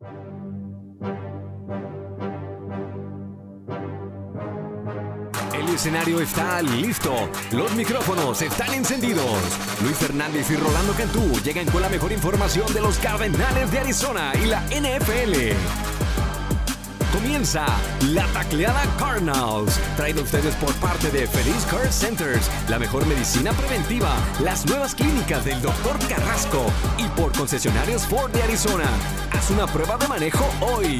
El escenario está listo. Los micrófonos están encendidos. Luis Fernández y Rolando Cantú llegan con la mejor información de los Cardenales de Arizona y la NFL. Comienza la tacleada Cardinals, traído a ustedes por parte de Feliz Care Centers, la mejor medicina preventiva, las nuevas clínicas del Dr. Carrasco y por concesionarios Ford de Arizona. Haz una prueba de manejo hoy.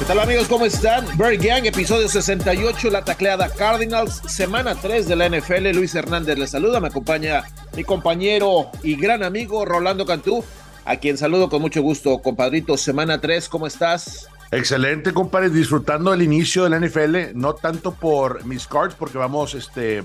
¿Qué tal amigos? ¿Cómo están? Bird Gang, episodio 68, la tacleada Cardinals, semana 3 de la NFL. Luis Hernández les saluda, me acompaña mi compañero y gran amigo Rolando Cantú, a quien saludo con mucho gusto, compadrito. Semana 3, ¿cómo estás? Excelente, compadre, disfrutando el inicio de la NFL, no tanto por mis cards, porque vamos, este,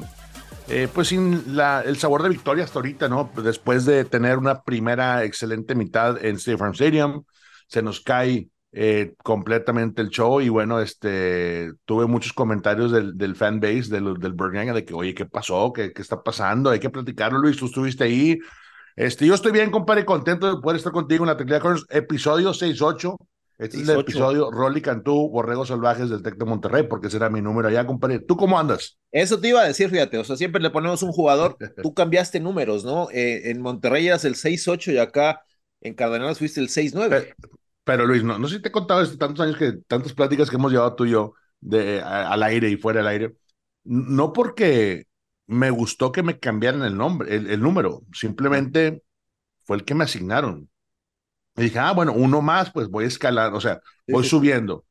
eh, pues sin la, el sabor de victoria hasta ahorita, ¿no? Después de tener una primera excelente mitad en State Farm Stadium, se nos cae eh, completamente el show y bueno, este, tuve muchos comentarios del, del fan base del, del de que, oye, ¿qué pasó? ¿Qué, ¿Qué está pasando? Hay que platicarlo, Luis, tú estuviste ahí. Este, yo estoy bien, compadre, contento de poder estar contigo en la Tecla con episodio 68. Este es el episodio Rolly Cantú, Borregos Salvajes del Tec de Monterrey, porque ese era mi número allá, compadre. ¿Tú cómo andas? Eso te iba a decir, fíjate, o sea, siempre le ponemos un jugador, tú cambiaste números, ¿no? Eh, en Monterrey eras el 6-8 y acá en Cardenales fuiste el 6-9. Pero, pero, Luis, no, no sé si te he contado desde tantos años que tantas pláticas que hemos llevado tú y yo de, a, al aire y fuera del aire. No porque me gustó que me cambiaran el nombre, el, el número, simplemente fue el que me asignaron. Y dije, ah, bueno, uno más, pues voy a escalar, o sea, voy subiendo.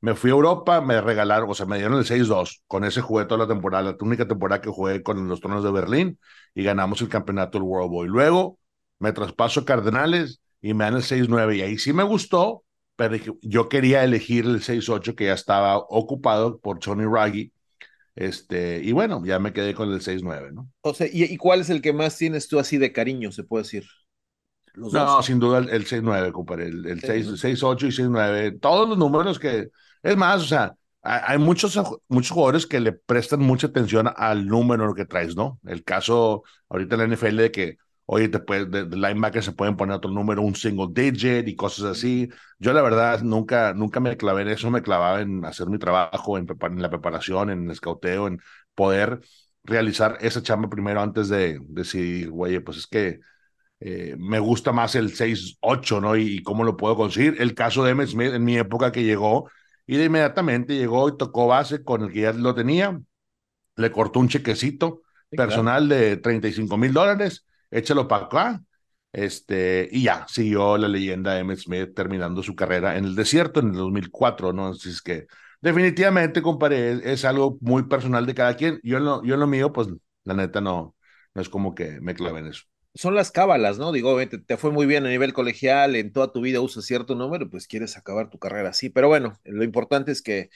Me fui a Europa, me regalaron, o sea, me dieron el 6-2. Con ese jugué toda la temporada, la única temporada que jugué con los Tronos de Berlín y ganamos el campeonato del World Boy. Luego me traspaso a Cardenales y me dan el 6-9. Y ahí sí me gustó, pero yo quería elegir el 6-8 que ya estaba ocupado por Tony Raggi. Este, y bueno, ya me quedé con el 6-9, ¿no? O sea, ¿y, ¿y, cuál es el que más tienes tú así de cariño, se puede decir? Los no, dos. sin duda el, el 6-9, compadre, el, el 6-8 y 6-9, todos los números que, es más, o sea, hay muchos, muchos jugadores que le prestan mucha atención al número que traes, ¿no? El caso ahorita en la NFL de que, oye, puedes, de, de linebacker se pueden poner otro número, un single digit y cosas así. Yo la verdad nunca, nunca me clavé en eso, me clavaba en hacer mi trabajo, en, en la preparación, en el escauteo, en poder realizar esa chamba primero antes de decidir, oye, pues es que eh, me gusta más el 6-8, ¿no? Y, y, cómo lo puedo conseguir. El caso de Emmett Smith en mi época que llegó y de inmediatamente llegó y tocó base con el que ya lo tenía, le cortó un chequecito sí, personal claro. de 35 mil dólares, échalo para acá, este, y ya, siguió la leyenda de Emmett Smith terminando su carrera en el desierto en el 2004, ¿no? Así es que definitivamente, compadre, es, es algo muy personal de cada quien. Yo en lo, yo en lo mío, pues la neta no, no es como que me clave en eso son las cábalas, ¿no? Digo, te, te, fue muy bien a nivel colegial, en toda tu vida usas cierto número, pues quieres acabar tu carrera así. Pero bueno, lo importante es que,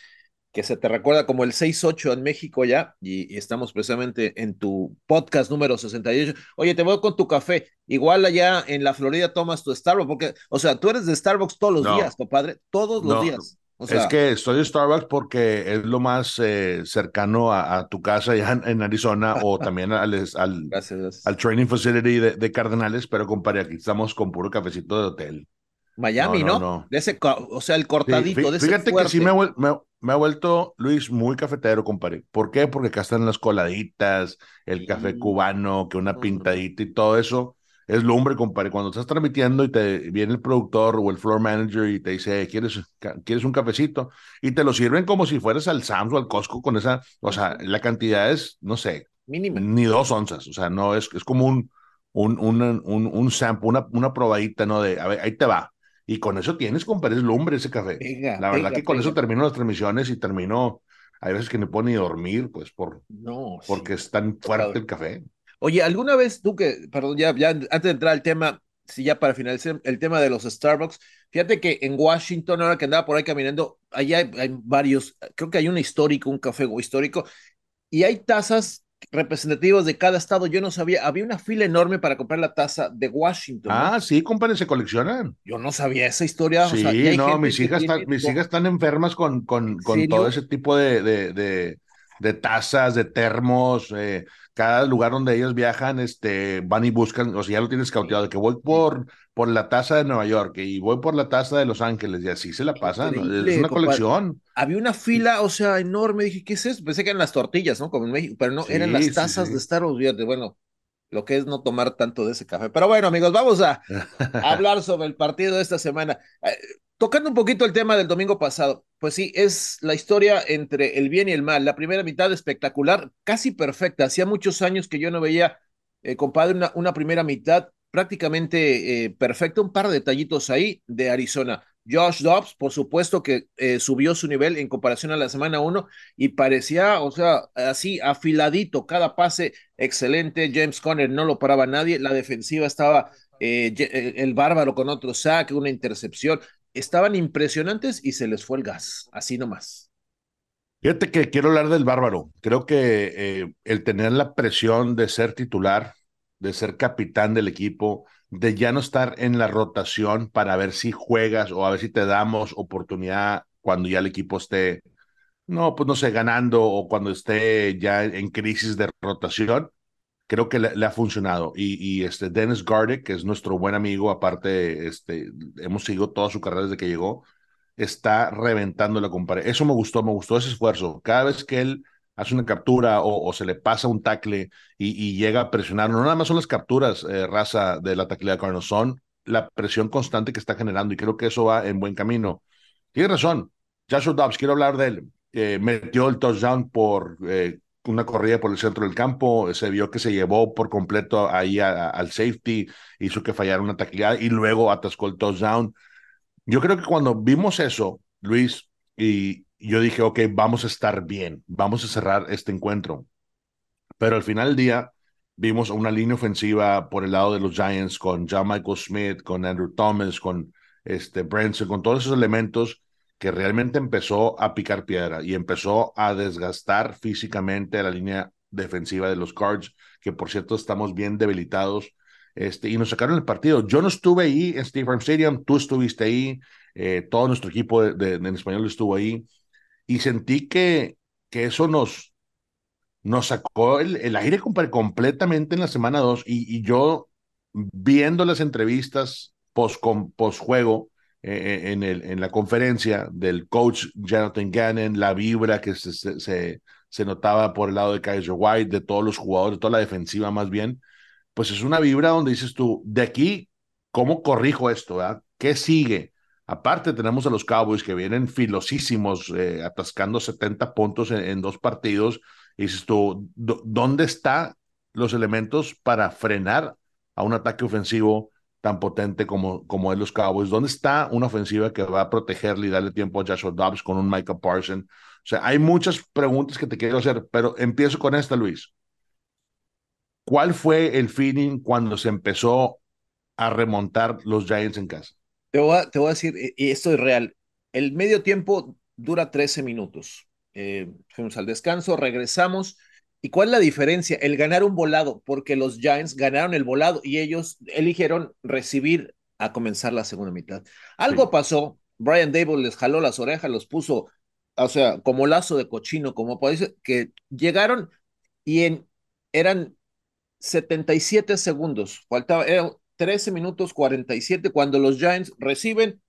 que se te recuerda como el 6-8 en México ya, y, y, estamos precisamente en tu podcast número 68. Oye, te voy con tu café. Igual allá en la Florida tomas tu Starbucks, porque, o sea, tú eres de Starbucks todos los no. días, compadre, todos los no. días. O sea, es que estoy en Starbucks porque es lo más eh, cercano a, a, tu casa ya en, en Arizona o también al, al, gracias, gracias. al training facility de, de, Cardenales, pero compadre, aquí estamos con puro cafecito de hotel. Miami, ¿no? no, no. De ese, o sea, el cortadito. Sí, de ese fíjate fuerte. que sí me, me, me, ha vuelto, Luis, muy cafetero, compadre. ¿Por qué? Porque acá están las coladitas, el café mm. cubano, que una pintadita y todo eso es lumbre, compadre. Cuando estás transmitiendo y te viene el productor o el floor manager y te dice, ¿quieres, ¿quieres un cafecito? Y te lo sirven como si fueras al Sam's o al Costco con esa, o sea, la cantidad es, no sé, mínima. Ni dos onzas, o sea, no, es, es como un, un, un, un, un sample, una, una probadita, ¿no? De, a ver, ahí te va. Y con eso tienes, compadre, es lumbre ese café. Pega, la verdad pega, que con pega. eso termino las transmisiones y termino, hay veces que no puedo ni dormir, pues, por, no, porque sí. es tan fuerte el café. Oye, ¿alguna vez tú que, perdón, ya, ya antes de entrar al tema, si ya para finalizar el tema de los Starbucks, fíjate que en Washington, ahora que andaba por ahí caminando, allá hay, hay varios, creo que hay un histórico, un café histórico, y hay tazas representativos de cada estado. Yo no sabía, había una fila enorme para comprar la taza de Washington. Ah, ¿no? sí, compadre, se coleccionan. Yo no sabía esa historia. Sí, o sea, no, mis hijas, están, mis hijas están enfermas con, con, con todo ese tipo de, de, de de tazas, de termos, eh, cada lugar donde ellos viajan, este, van y buscan, o sea, ya lo tienes cauteado, de que voy por, por la taza de Nueva York y voy por la taza de Los Ángeles, y así se la pasan, es una colección. Había una fila, o sea, enorme, dije, ¿qué es eso? Pensé que eran las tortillas, ¿no? Como en México, pero no, eran las tazas de Star Wars, bueno, lo que es no tomar tanto de ese café. Pero bueno, amigos, vamos a, hablar sobre el partido de esta semana. Tocando un poquito el tema del domingo pasado, pues sí, es la historia entre el bien y el mal. La primera mitad espectacular, casi perfecta. Hacía muchos años que yo no veía, eh, compadre, una, una, primera mitad prácticamente eh, perfecta. Un par de detallitos ahí de Arizona. Josh Dobbs, por supuesto que eh, subió su nivel en comparación a la semana 1 y parecía, o sea, así afiladito, cada pase excelente. James Conner no lo paraba nadie, la defensiva estaba eh, el bárbaro con otro saque, una intercepción. Estaban impresionantes y se les fue el gas, así nomás. Fíjate que quiero hablar del bárbaro. Creo que el tener la presión de ser titular, de ser capitán del equipo, de ya no estar en la rotación para ver si juegas o a ver si te damos oportunidad cuando ya el equipo esté, no, pues no sé, ganando o cuando esté ya en crisis de rotación, creo que le, ha funcionado. Y, este Dennis Gardick, que es nuestro buen amigo, aparte, este, hemos seguido toda su carrera desde que llegó, está reventando la comparación. Eso me gustó, me gustó ese esfuerzo. Cada vez que él hace una captura o, se le pasa un tackle y, llega a presionar. No nada más son las capturas, eh, raza de la taquilla de Cardinals, son la presión constante que está generando y creo que eso va en buen camino. Tiene razón, Joshua Dobbs, quiero hablar de él. Eh, metió el touchdown por eh, una corrida por el centro del campo, se vio que se llevó por completo ahí al safety, hizo que fallara una taquillada y luego atascó el touchdown. Yo creo que cuando vimos eso, Luis, y, yo dije, ok, vamos a estar bien, vamos a cerrar este encuentro. Pero al final del día vimos una línea ofensiva por el lado de los Giants con John Michael Smith, con Andrew Thomas, con este Branson, con todos esos elementos que realmente empezó a picar piedra y empezó a desgastar físicamente la línea defensiva de los Cards, que por cierto estamos bien debilitados. Este, y nos sacaron el partido. Yo no estuve ahí en Steve Farm Stadium, tú estuviste ahí, eh, todo nuestro equipo de, en español estuvo ahí y sentí que, que eso nos, nos sacó el, el aire completamente en la semana 2 y, yo viendo las entrevistas post, post juego eh, en, el, en la conferencia del coach Jonathan Gannon, la vibra que se, se, se, notaba por el lado de Kaiser White, de todos los jugadores, de toda la defensiva más bien, pues es una vibra donde dices tú, de aquí, ¿cómo corrijo esto? ¿Qué sigue? Aparte, tenemos a los Cowboys que vienen filosísimos, eh, atascando 70 puntos en, dos partidos. Y dices tú, ¿dónde están los elementos para frenar a un ataque ofensivo tan potente como, como es los Cowboys? ¿Dónde está una ofensiva que va a protegerle y darle tiempo a Joshua Dobbs con un Michael Parsons? O sea, hay muchas preguntas que te quiero hacer, pero empiezo con esta, Luis. ¿Cuál fue el feeling cuando se empezó a remontar los Giants en casa? Te voy, a, decir, y esto es real, el medio tiempo dura 13 minutos. Eh, fuimos al descanso, regresamos. ¿Y cuál es la diferencia? El ganar un volado, porque los Giants ganaron el volado y ellos eligieron recibir a comenzar la segunda mitad. Algo pasó, Brian Dable les jaló las orejas, los puso, o sea, como lazo de cochino, como puede que llegaron y en, eran 77 segundos, faltaba, 13 minutos 47 cuando los Giants reciben,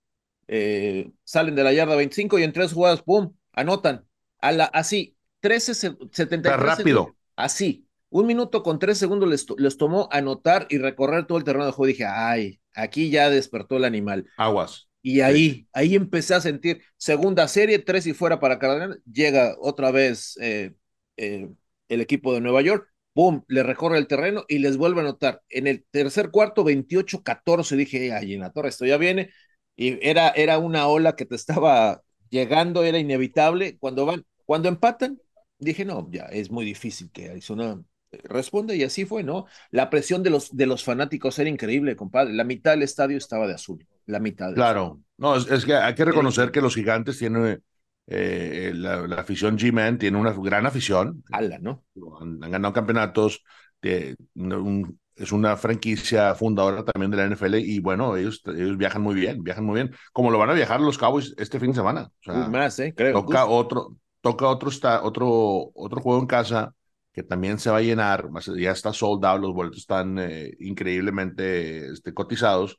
eh, salen de la yarda 25 y en tres jugadas, ¡pum!, anotan. A la, así, 13, 73. rápido. así. Un minuto con tres segundos les, les, tomó anotar y recorrer todo el terreno de juego. Dije, ay, aquí ya despertó el animal. Aguas. Y ahí, ahí empecé a sentir segunda serie, tres y fuera para Carolina. Llega otra vez eh, eh, el equipo de Nueva York boom, le recorre el terreno y les vuelve a anotar. En el tercer cuarto, 28-14, dije, ay, en la torre esto ya viene. Y era, era una ola que te estaba llegando, era inevitable. Cuando van, cuando empatan, dije, no, ya es muy difícil que Arizona responda y así fue, ¿no? La presión de los, de los fanáticos era increíble, compadre. La mitad del estadio estaba de azul, la mitad. Claro, no, es, que hay que reconocer que los gigantes tienen eh, la, afición G-Man tiene una gran afición. ¿no? Han, ganado campeonatos. es una franquicia fundadora también de la NFL y bueno, ellos, ellos viajan muy bien, viajan muy bien, como lo van a viajar los Cowboys este fin de semana. más, ¿eh? Creo. Toca otro, toca otro, está, otro, otro juego en casa que también se va a llenar, ya está sold out, los boletos están eh, increíblemente este, cotizados,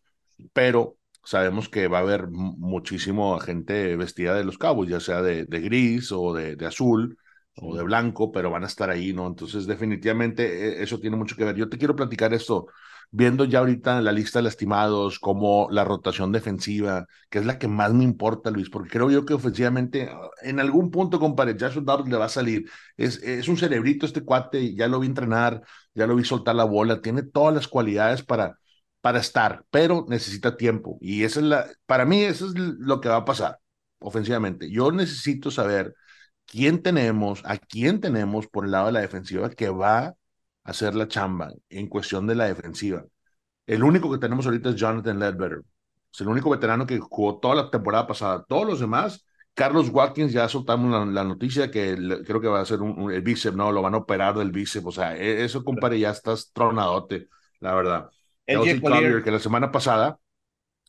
pero sabemos que va a haber muchísimo gente vestida de los cabos, ya sea de, de gris o de, de azul o de blanco, pero van a estar ahí, ¿no? Entonces, definitivamente e, eso tiene mucho que ver. Yo te quiero platicar esto viendo ya ahorita la lista de lastimados, como la rotación defensiva, que es la que más me importa, Luis, porque creo yo que ofensivamente en algún punto, compadre, Jason Dobbs le va a salir. Es, es un cerebrito este cuate, ya lo vi entrenar, ya lo vi soltar la bola, tiene todas las cualidades para, para estar, pero necesita tiempo. Y esa es la, para mí, eso es lo que va a pasar ofensivamente. Yo necesito saber quién tenemos, a quién tenemos por el lado de la defensiva que va hacer la chamba en cuestión de la defensiva. El único que tenemos ahorita es Jonathan Ledbetter. Es el único veterano que jugó toda la temporada pasada. Todos los demás, Carlos Watkins, ya soltamos la, noticia que creo que va a ser un, el bíceps, no, lo van a operar del bíceps. O sea, e, eso, compadre, ya estás tronadote, la verdad. El Collier, que la semana pasada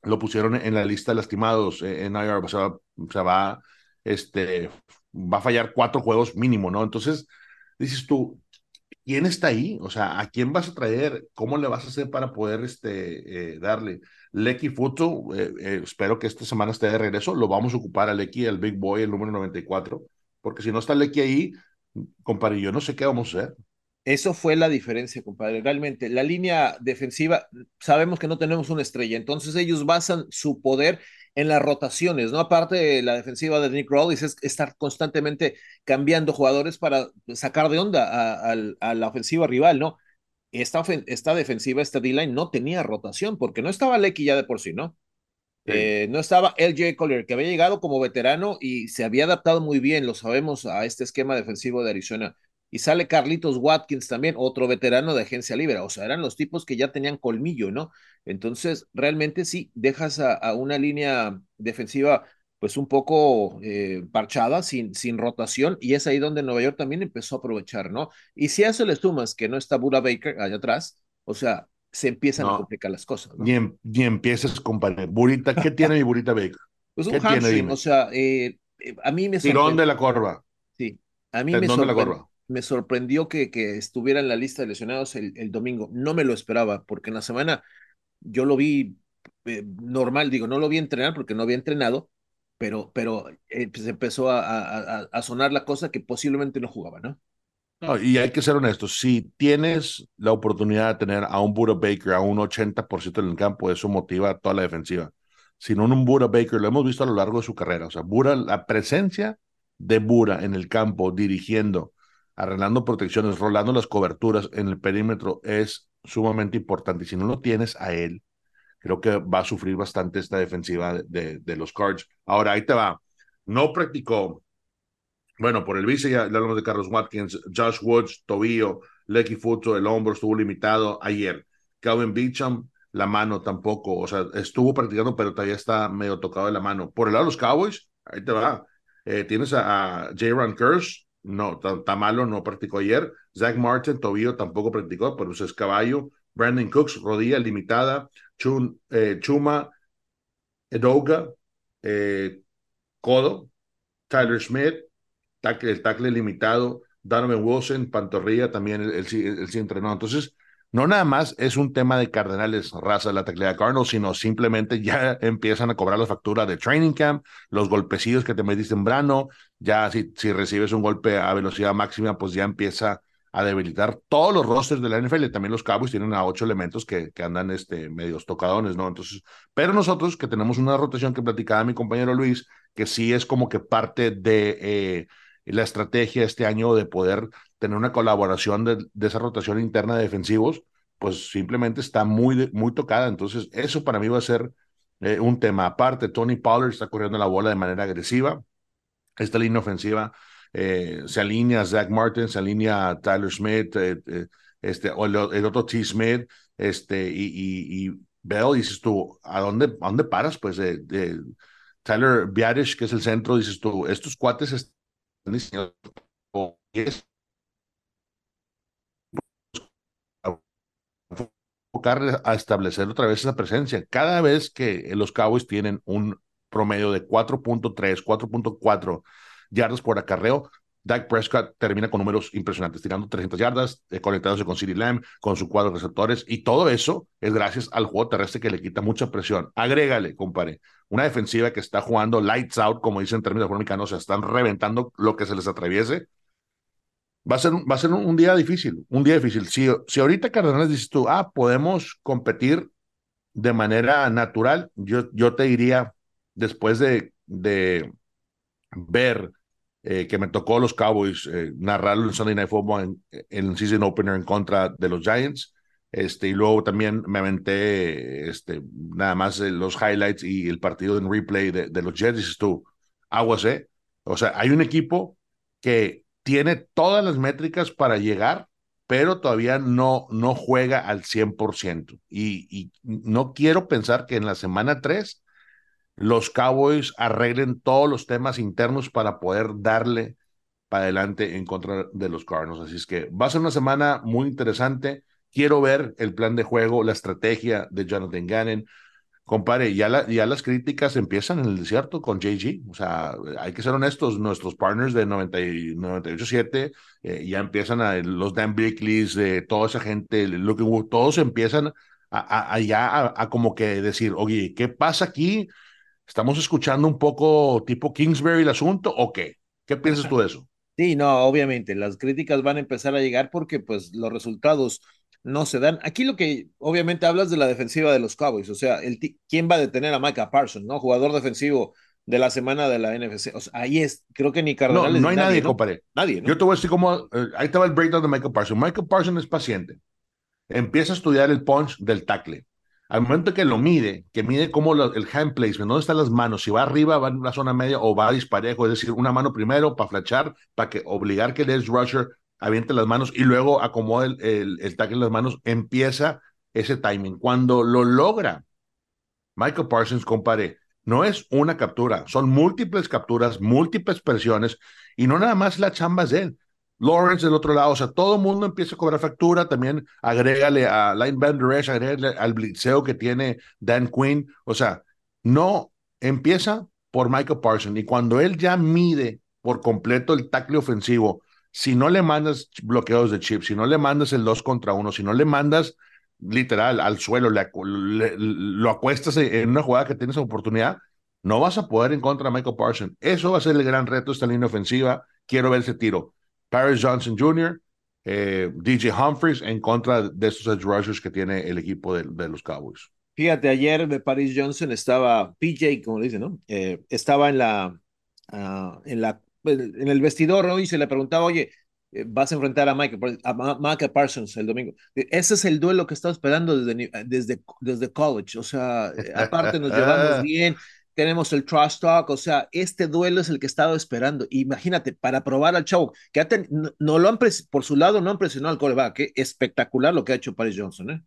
lo pusieron en la lista de lastimados eh, en IR, o sea, o sea, va, este, va a fallar cuatro juegos mínimo, ¿no? Entonces, dices tú, ¿quién está ahí? O sea, ¿a quién vas a traer? ¿Cómo le vas a hacer para poder este, eh, darle? Lecky Futo, eh, eh, espero que esta semana esté de regreso. Lo vamos a ocupar a Lecky, el Big Boy, el número 94, porque si no está Lecky ahí, compadre, yo no sé qué vamos a hacer. Eso fue la diferencia, compadre. Realmente, la línea defensiva, sabemos que no tenemos una estrella, entonces ellos basan su poder en las rotaciones, ¿no? Aparte de la defensiva de Nick Rollins es estar constantemente cambiando jugadores para sacar de onda a, la ofensiva rival, ¿no? Esta, esta defensiva, esta D-line no tenía rotación porque no estaba Lecky ya de por sí, ¿no? Eh, no estaba LJ Collier, que había llegado como veterano y se había adaptado muy bien, lo sabemos, a este esquema defensivo de Arizona y sale Carlitos Watkins también, otro veterano de agencia libre, o sea, eran los tipos que ya tenían colmillo, ¿no? Entonces, realmente sí, dejas a, una línea defensiva pues un poco eh, parchada, sin, sin rotación, y es ahí donde Nueva York también empezó a aprovechar, ¿no? Y si a eso le sumas que no está Buda Baker allá atrás, o sea, se empiezan a complicar las cosas. ¿no? Ni, em, ni empiezas, compadre. Burita, ¿qué tiene mi Burita Baker? Pues un hamstring, o sea, eh, eh, a mí me Tirón de la corva. Sí, a mí me sorprendió me sorprendió que, que, estuviera en la lista de lesionados el, el, domingo. No me lo esperaba, porque en la semana yo lo vi eh, normal, digo, no lo vi entrenar porque no había entrenado, pero, pero eh, pues empezó a, a, a, sonar la cosa que posiblemente no jugaba, ¿no? No, y hay que ser honestos, si tienes la oportunidad de tener a un Buda Baker a un 80% en el campo, eso motiva a toda la defensiva. Si no, un Buda Baker, lo hemos visto a lo largo de su carrera, o sea, Buda, la presencia de Buda en el campo dirigiendo arreglando protecciones, rolando las coberturas en el perímetro es sumamente importante. Y si no lo tienes a él, creo que va a sufrir bastante esta defensiva de, de, los Cards. Ahora, ahí te va. No practicó, bueno, por el vice ya hablamos de Carlos Watkins, Josh Woods, tobillo, Lecky Futo, el hombro estuvo limitado ayer. Calvin Beecham, la mano tampoco, o sea, estuvo practicando, pero todavía está medio tocado de la mano. Por el lado de los Cowboys, ahí te va. Eh, tienes a, a J. Curse, no, Tamalo no practicó ayer. Zach Martin, tobillo, tampoco practicó, pero es caballo. Brandon Cooks, rodilla limitada. Chun, eh, Chuma, Edoga, eh, codo. Tyler Smith, el tackle limitado. Donovan Wilson, pantorrilla, también él, sí entrenó. Entonces, no nada más es un tema de Cardenales raza de la teclea Cardinals, sino simplemente ya empiezan a cobrar la factura de training camp, los golpecillos que te metiste en brano, ya si, si recibes un golpe a velocidad máxima, pues ya empieza a debilitar todos los rosters de la NFL. También los Cowboys tienen a ocho elementos que, que andan este, medios tocadones, ¿no? Entonces, pero nosotros que tenemos una rotación que platicaba mi compañero Luis, que sí es como que parte de eh, la estrategia este año de poder tener una colaboración de, esa rotación interna de defensivos, pues simplemente está muy, muy tocada. Entonces, eso para mí va a ser eh, un tema aparte. Tony Pollard está corriendo la bola de manera agresiva. Esta línea ofensiva eh, se alinea Zach Martin, se alinea Tyler Smith, eh, este, o el, otro T. Smith, este, y, y, y Bell, dices tú, ¿a dónde, a dónde paras? Pues Tyler Biadish, que es el centro, dices tú, estos cuates están diseñados a establecer otra vez esa presencia. Cada vez que los Cowboys tienen un promedio de 4.3, 4.4 yardas por acarreo. Dak Prescott termina con números impresionantes, tirando 300 yardas, eh, conectándose con CeeDee Lamb, con su cuadro de receptores, y todo eso es gracias al juego terrestre que le quita mucha presión. Agrégale, compadre, una defensiva que está jugando lights out, como dicen en términos económicos, o sea, están reventando lo que se les atraviese. Va a ser, va a ser un, día difícil, un día difícil. Si, si ahorita Cardenales dices tú, ah, podemos competir de manera natural, yo, yo te diría, después de, de ver eh, que me tocó los Cowboys eh, narrarlo en Sunday Night Football en, el season opener en contra de los Giants. Este, y luego también me aventé este, nada más eh, los highlights y el partido en replay de, de los Jets. Dices tú, aguas, ¿eh? O sea, hay un equipo que tiene todas las métricas para llegar, pero todavía no, no juega al 100%. Y, y no quiero pensar que en la semana 3 los Cowboys arreglen todos los temas internos para poder darle para adelante en contra de los Cardinals. Así es que va a ser una semana muy interesante. Quiero ver el plan de juego, la estrategia de Jonathan Gannon. Compare, ya, ya las críticas empiezan en el desierto con JG. O sea, hay que ser honestos, nuestros partners de 98.7 eh, ya empiezan a, los Dan Bickleys, de toda esa gente, todos empiezan a, ya a, como que decir, oye, ¿qué pasa aquí? ¿Estamos escuchando un poco tipo Kingsbury el asunto o qué? ¿Qué piensas tú de eso? Sí, no, obviamente, las críticas van a empezar a llegar porque pues los resultados no se dan. Aquí lo que obviamente hablas de la defensiva de los Cowboys, o sea, el ¿quién va a detener a Micah Parsons, no? Jugador defensivo de la semana de la NFC. O sea, ahí es, creo que ni Cardenales. No, no hay nadie, compadre. Nadie, ¿no? Yo te voy a decir cómo, eh, ahí estaba el breakdown de Michael Parsons. Michael Parsons es paciente. Empieza a estudiar el punch del tackle. Al momento que lo mide, que mide cómo el hand placement, dónde están las manos, si va arriba, va en la zona media o va a disparejo, es decir, una mano primero para flachar, para que obligar que el edge rusher aviente las manos y luego acomode el, el, el tackle en las manos, empieza ese timing. Cuando lo logra, Michael Parsons, compare, no es una captura, son múltiples capturas, múltiples presiones y no nada más la chamba es de él. Lawrence del otro lado, o sea, todo el mundo empieza a cobrar factura, también agrégale a Line Rush, agrégale al blitzeo que tiene Dan Quinn, o sea, no empieza por Michael Parsons y cuando él ya mide por completo el tackle ofensivo, si no le mandas bloqueos de chip, si no le mandas el 2 contra 1, si no le mandas literal al suelo, lo acuestas en una jugada que tienes oportunidad, no vas a poder en contra Michael Parsons. Eso va a ser el gran reto de esta línea ofensiva. Quiero ver ese tiro. Paris Johnson Jr., eh, DJ Humphries en contra de estos edge rushers que tiene el equipo de, los Cowboys. Fíjate, ayer de Paris Johnson estaba PJ, como le dicen, ¿no? Eh, estaba en la, ah, en la, en el vestidor ¿no? y se le preguntaba, oye, eh, vas a enfrentar a Michael, a Parsons el domingo. Ese es el duelo que estaba esperando desde, desde, desde college. O sea, aparte nos llevamos bien, tenemos el trust talk, o sea, este duelo es el que estaba esperando. Imagínate, para probar al chavo, que no, lo han por su lado no han presionado al coreback, ¿eh? espectacular lo que ha hecho Paris Johnson, ¿eh?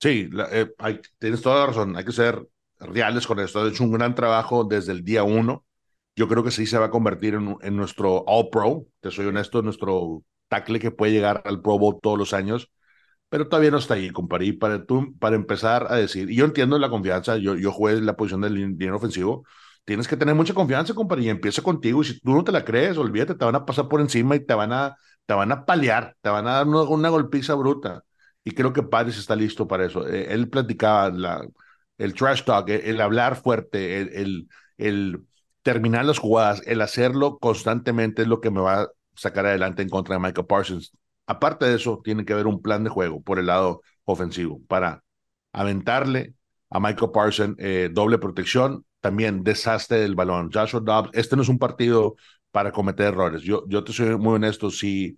Sí, eh, tienes toda la razón, hay que ser reales con esto, ha hecho un gran trabajo desde el día uno. Yo creo que sí se va a convertir en, en nuestro All Pro, te soy honesto, nuestro tackle que puede llegar al Pro Bowl todos los años pero todavía no está ahí, compadre. Y para, tú, para empezar a decir, y yo entiendo la confianza, yo, yo jugué en la posición del dinero ofensivo, tienes que tener mucha confianza, compadre, y empieza contigo, y si tú no te la crees, olvídate, te van a pasar por encima y te van a, te van a paliar, te van a dar una, golpiza bruta. Y creo que Paris está listo para eso. Eh, él platicaba la, el trash talk, el, hablar fuerte, el, el, el terminar las jugadas, el hacerlo constantemente es lo que me va a sacar adelante en contra de Michael Parsons aparte de eso, tiene que haber un plan de juego por el lado ofensivo para aventarle a Michael Parsons eh, doble protección, también desastre del balón. Joshua Dobbs, este no es un partido para cometer errores. Yo, yo te soy muy honesto, si,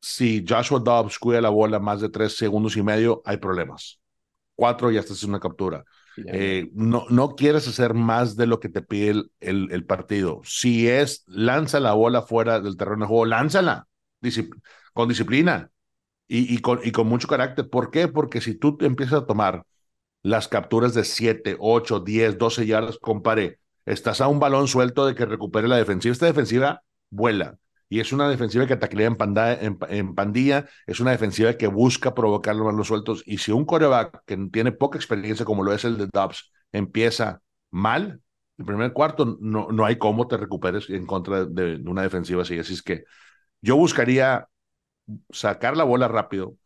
si Joshua Dobbs cuida la bola más de tres segundos y medio, hay problemas. Cuatro y hasta es una captura. Eh, no, no quieres hacer más de lo que te pide el, el, partido. Si es lanza la bola fuera del terreno de juego, lánzala con disciplina y, y, con, y con mucho carácter. ¿Por qué? Porque si tú empiezas a tomar las capturas de 7, 8, 10, 12 yardas, compare, estás a un balón suelto de que recupere la defensiva. Esta defensiva vuela y es una defensiva que taclea en, en, pandilla, es una defensiva que busca provocar los balones sueltos. Y si un coreback que tiene poca experiencia, como lo es el de Dobbs, empieza mal, el primer cuarto, no, no hay cómo te recuperes en contra de, una defensiva así. Así es que yo buscaría sacar la bola rápido,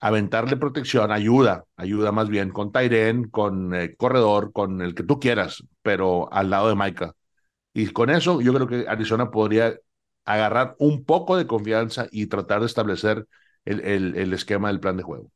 aventarle protección, ayuda, ayuda más bien con Tyren, con eh, corredor, con el que tú quieras, pero al lado de Micah. Y con eso yo creo que Arizona podría agarrar un poco de confianza y tratar de establecer el, el, esquema del plan de juego.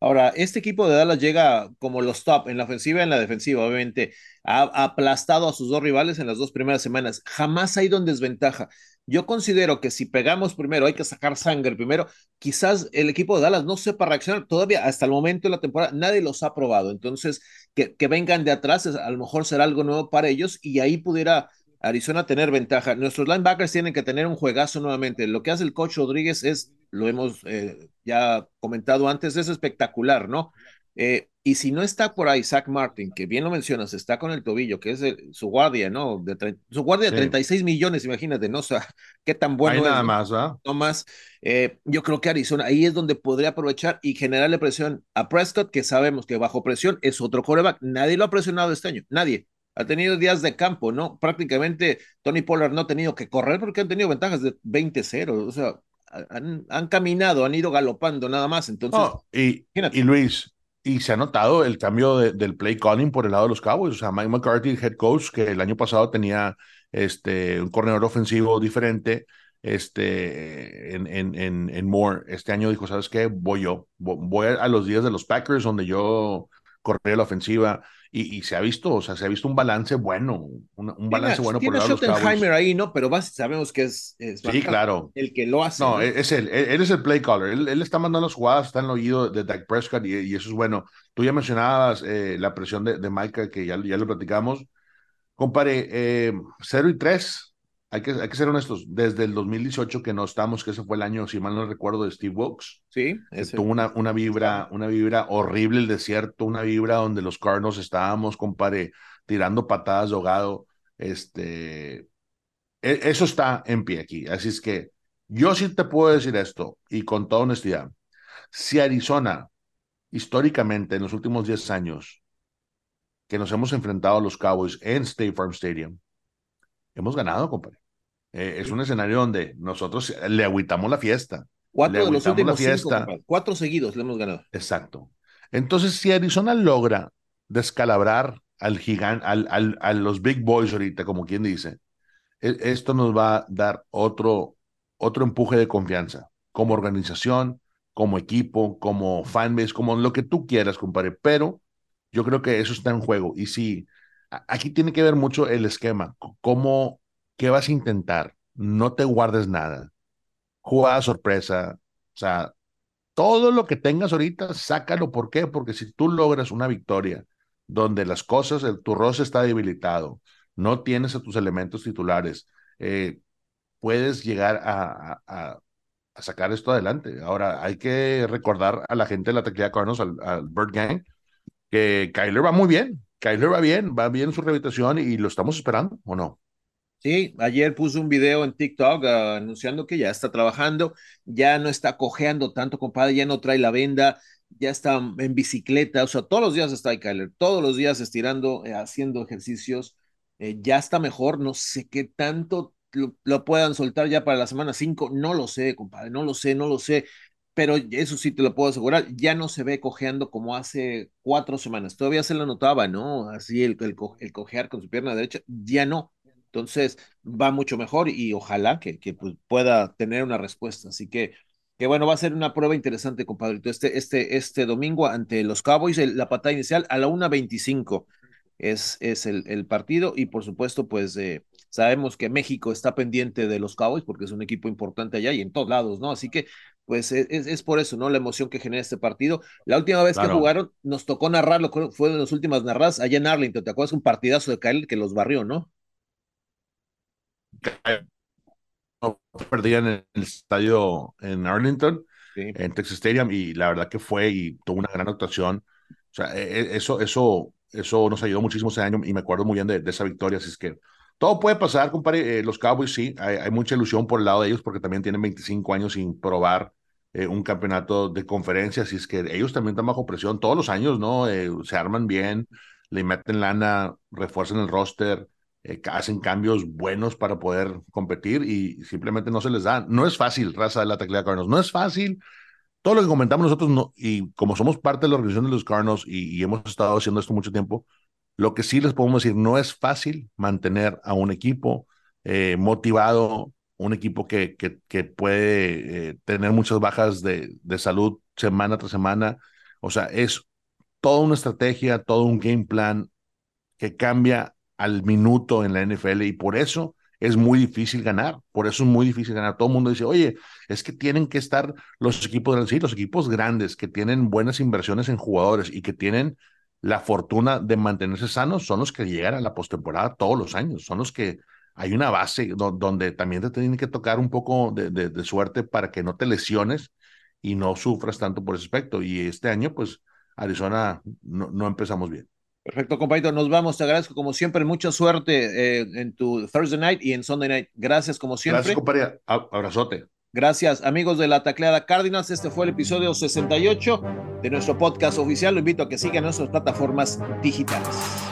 Ahora, este equipo de Dallas llega como los top en la ofensiva y en la defensiva, obviamente. Ha, aplastado a sus dos rivales en las dos primeras semanas. Jamás ha ido en desventaja. Yo considero que si pegamos primero, hay que sacar sangre primero. Quizás el equipo de Dallas no sepa reaccionar. Todavía hasta el momento de la temporada nadie los ha probado. Entonces, que, que vengan de atrás a lo mejor será algo nuevo para ellos y ahí pudiera Arizona tener ventaja. Nuestros linebackers tienen que tener un juegazo nuevamente. Lo que hace el coach Rodríguez es lo hemos eh, ya comentado antes, es espectacular, ¿no? Eh, y si no está por ahí Zach Martin, que bien lo mencionas, está con el tobillo, que es su guardia, ¿no? De su guardia de 36 millones, imagínate, ¿no? O sea, qué tan bueno Hay nada más, ¿ah? No más. Eh, yo creo que Arizona ahí es donde podría aprovechar y generarle presión a Prescott, que sabemos que bajo presión es otro coreback. Nadie lo ha presionado este año, nadie. Ha tenido días de campo, ¿no? Prácticamente Tony Pollard no ha tenido que correr porque han tenido ventajas de 20-0. O sea, han, caminado, han ido galopando nada más. Entonces, y, y, Luis, y se ha notado el cambio del play calling por el lado de los Cowboys. O sea, Mike McCarthy, el head coach, que el año pasado tenía este, un corredor ofensivo diferente este, en, en, en, en Moore. Este año dijo, ¿sabes qué? Voy yo. Voy a los días de los Packers, donde yo corría la ofensiva y, se ha visto, o sea, se ha visto un balance bueno, un, balance bueno por lado de los ahí, ¿no? Pero sabemos que es, sí, claro. el que lo hace. No, es él, él es el play caller, él, está mandando las jugadas, está en el oído de Dak Prescott y, eso es bueno. Tú ya mencionabas eh, la presión de, de Micah, que ya, ya lo platicamos. Compare, eh, 0 y 3, hay que, hay que ser honestos, desde el 2018 que no estamos, que ese fue el año, si mal no recuerdo, de Steve Wilkes. Sí. Tuvo una, una vibra, una vibra horrible el desierto, una vibra donde los Cardinals estábamos, compadre, tirando patadas de ahogado. Este, e, eso está en pie aquí. Así es que yo sí te puedo decir esto, y con toda honestidad, si Arizona, históricamente, en los últimos 10 años, que nos hemos enfrentado a los Cowboys en State Farm Stadium, hemos ganado, compadre. Eh, es un escenario donde nosotros le agüitamos la fiesta. Cuatro de los últimos fiesta. cuatro seguidos le hemos ganado. Exacto. Entonces, si Arizona logra descalabrar al gigante, al, al, a los big boys ahorita, como quien dice, e, esto nos va a dar otro, otro empuje de confianza, como organización, como equipo, como fanbase, como lo que tú quieras, compadre. Pero yo creo que eso está en juego. Y si aquí tiene que ver mucho el esquema, cómo ¿qué vas a intentar? No te guardes nada. Jugada sorpresa. O sea, todo lo que tengas ahorita, sácalo. ¿Por qué? Porque si tú logras una victoria donde las cosas, tu roce está debilitado, no tienes a tus elementos titulares, eh, puedes llegar a, sacar esto adelante. Ahora, hay que recordar a la gente de la tequila Cardinals, al, al Bird Gang, que Kyler va muy bien. Kyler va bien, va bien en su rehabilitación y lo estamos esperando, ¿o no? Sí, ayer puso un video en TikTok ah, anunciando que ya está trabajando, ya no está cojeando tanto, compadre, ya no trae la venda, ya está en bicicleta, o sea, todos los días está ahí, Kyler, todos los días estirando, eh, haciendo ejercicios, eh, ya está mejor, no sé qué tanto lo, puedan soltar ya para la semana 5, no lo sé, compadre, no lo sé, no lo sé, pero eso sí te lo puedo asegurar, ya no se ve cojeando como hace cuatro semanas, todavía se lo notaba, ¿no? Así el, el, el cojear con su pierna derecha, ya no entonces va mucho mejor y ojalá que, que pues, pueda tener una respuesta. Así que, que bueno, va a ser una prueba interesante, compadrito. Este, este, este domingo ante los Cowboys, la patada inicial a la 1.25 es, es el, el, partido y por supuesto, pues eh, sabemos que México está pendiente de los Cowboys porque es un equipo importante allá y en todos lados, ¿no? Así que pues es, es, por eso, ¿no? La emoción que genera este partido. La última vez que jugaron, nos tocó narrarlo, fue de las últimas narradas allá en Arlington, ¿te acuerdas? Un partidazo de Kyle que los barrió, ¿no? Perdían en el estadio en Arlington, en Texas Stadium, y la verdad que fue y tuvo una gran actuación. O sea, e, e, eso, eso, eso nos ayudó muchísimo ese año y me acuerdo muy bien de, esa victoria. Así es que todo puede pasar, compadre. Eh, los Cowboys sí, hay, mucha ilusión por el lado de ellos porque también tienen 25 años sin probar eh, un campeonato de conferencia. Así es que ellos también están bajo presión todos los años, ¿no? Eh, se arman bien, le meten lana, refuerzan el roster eh, hacen cambios buenos para poder competir y simplemente no se les da. No es fácil, raza de la tecla Cardinals, no es fácil. Todo lo que comentamos nosotros, no, y como somos parte de la organización de los Cardinals y, hemos estado haciendo esto mucho tiempo, lo que sí les podemos decir, no es fácil mantener a un equipo eh, motivado, un equipo que, que, que puede eh, tener muchas bajas de, de salud semana tras semana. O sea, es toda una estrategia, todo un game plan que cambia al minuto en la NFL y por eso es muy difícil ganar. Por eso es muy difícil ganar. Todo el mundo dice, oye, es que tienen que estar los equipos grandes, los equipos grandes que tienen buenas inversiones en jugadores y que tienen la fortuna de mantenerse sanos, son los que llegan a la postemporada todos los años, son los que hay una base donde también te tienen que tocar un poco de, suerte para que no te lesiones y no sufras tanto por ese aspecto. Y este año, pues, Arizona no empezamos bien. Perfecto, compañero. Nos vamos. Te agradezco como siempre. Mucha suerte eh, en tu Thursday night y en Sunday night. Gracias como siempre. Gracias, compañero. Abrazote. Gracias, amigos de la Tacleada Cardinals. Este fue el episodio 68 de nuestro podcast oficial. Lo invito a que sigan nuestras plataformas digitales.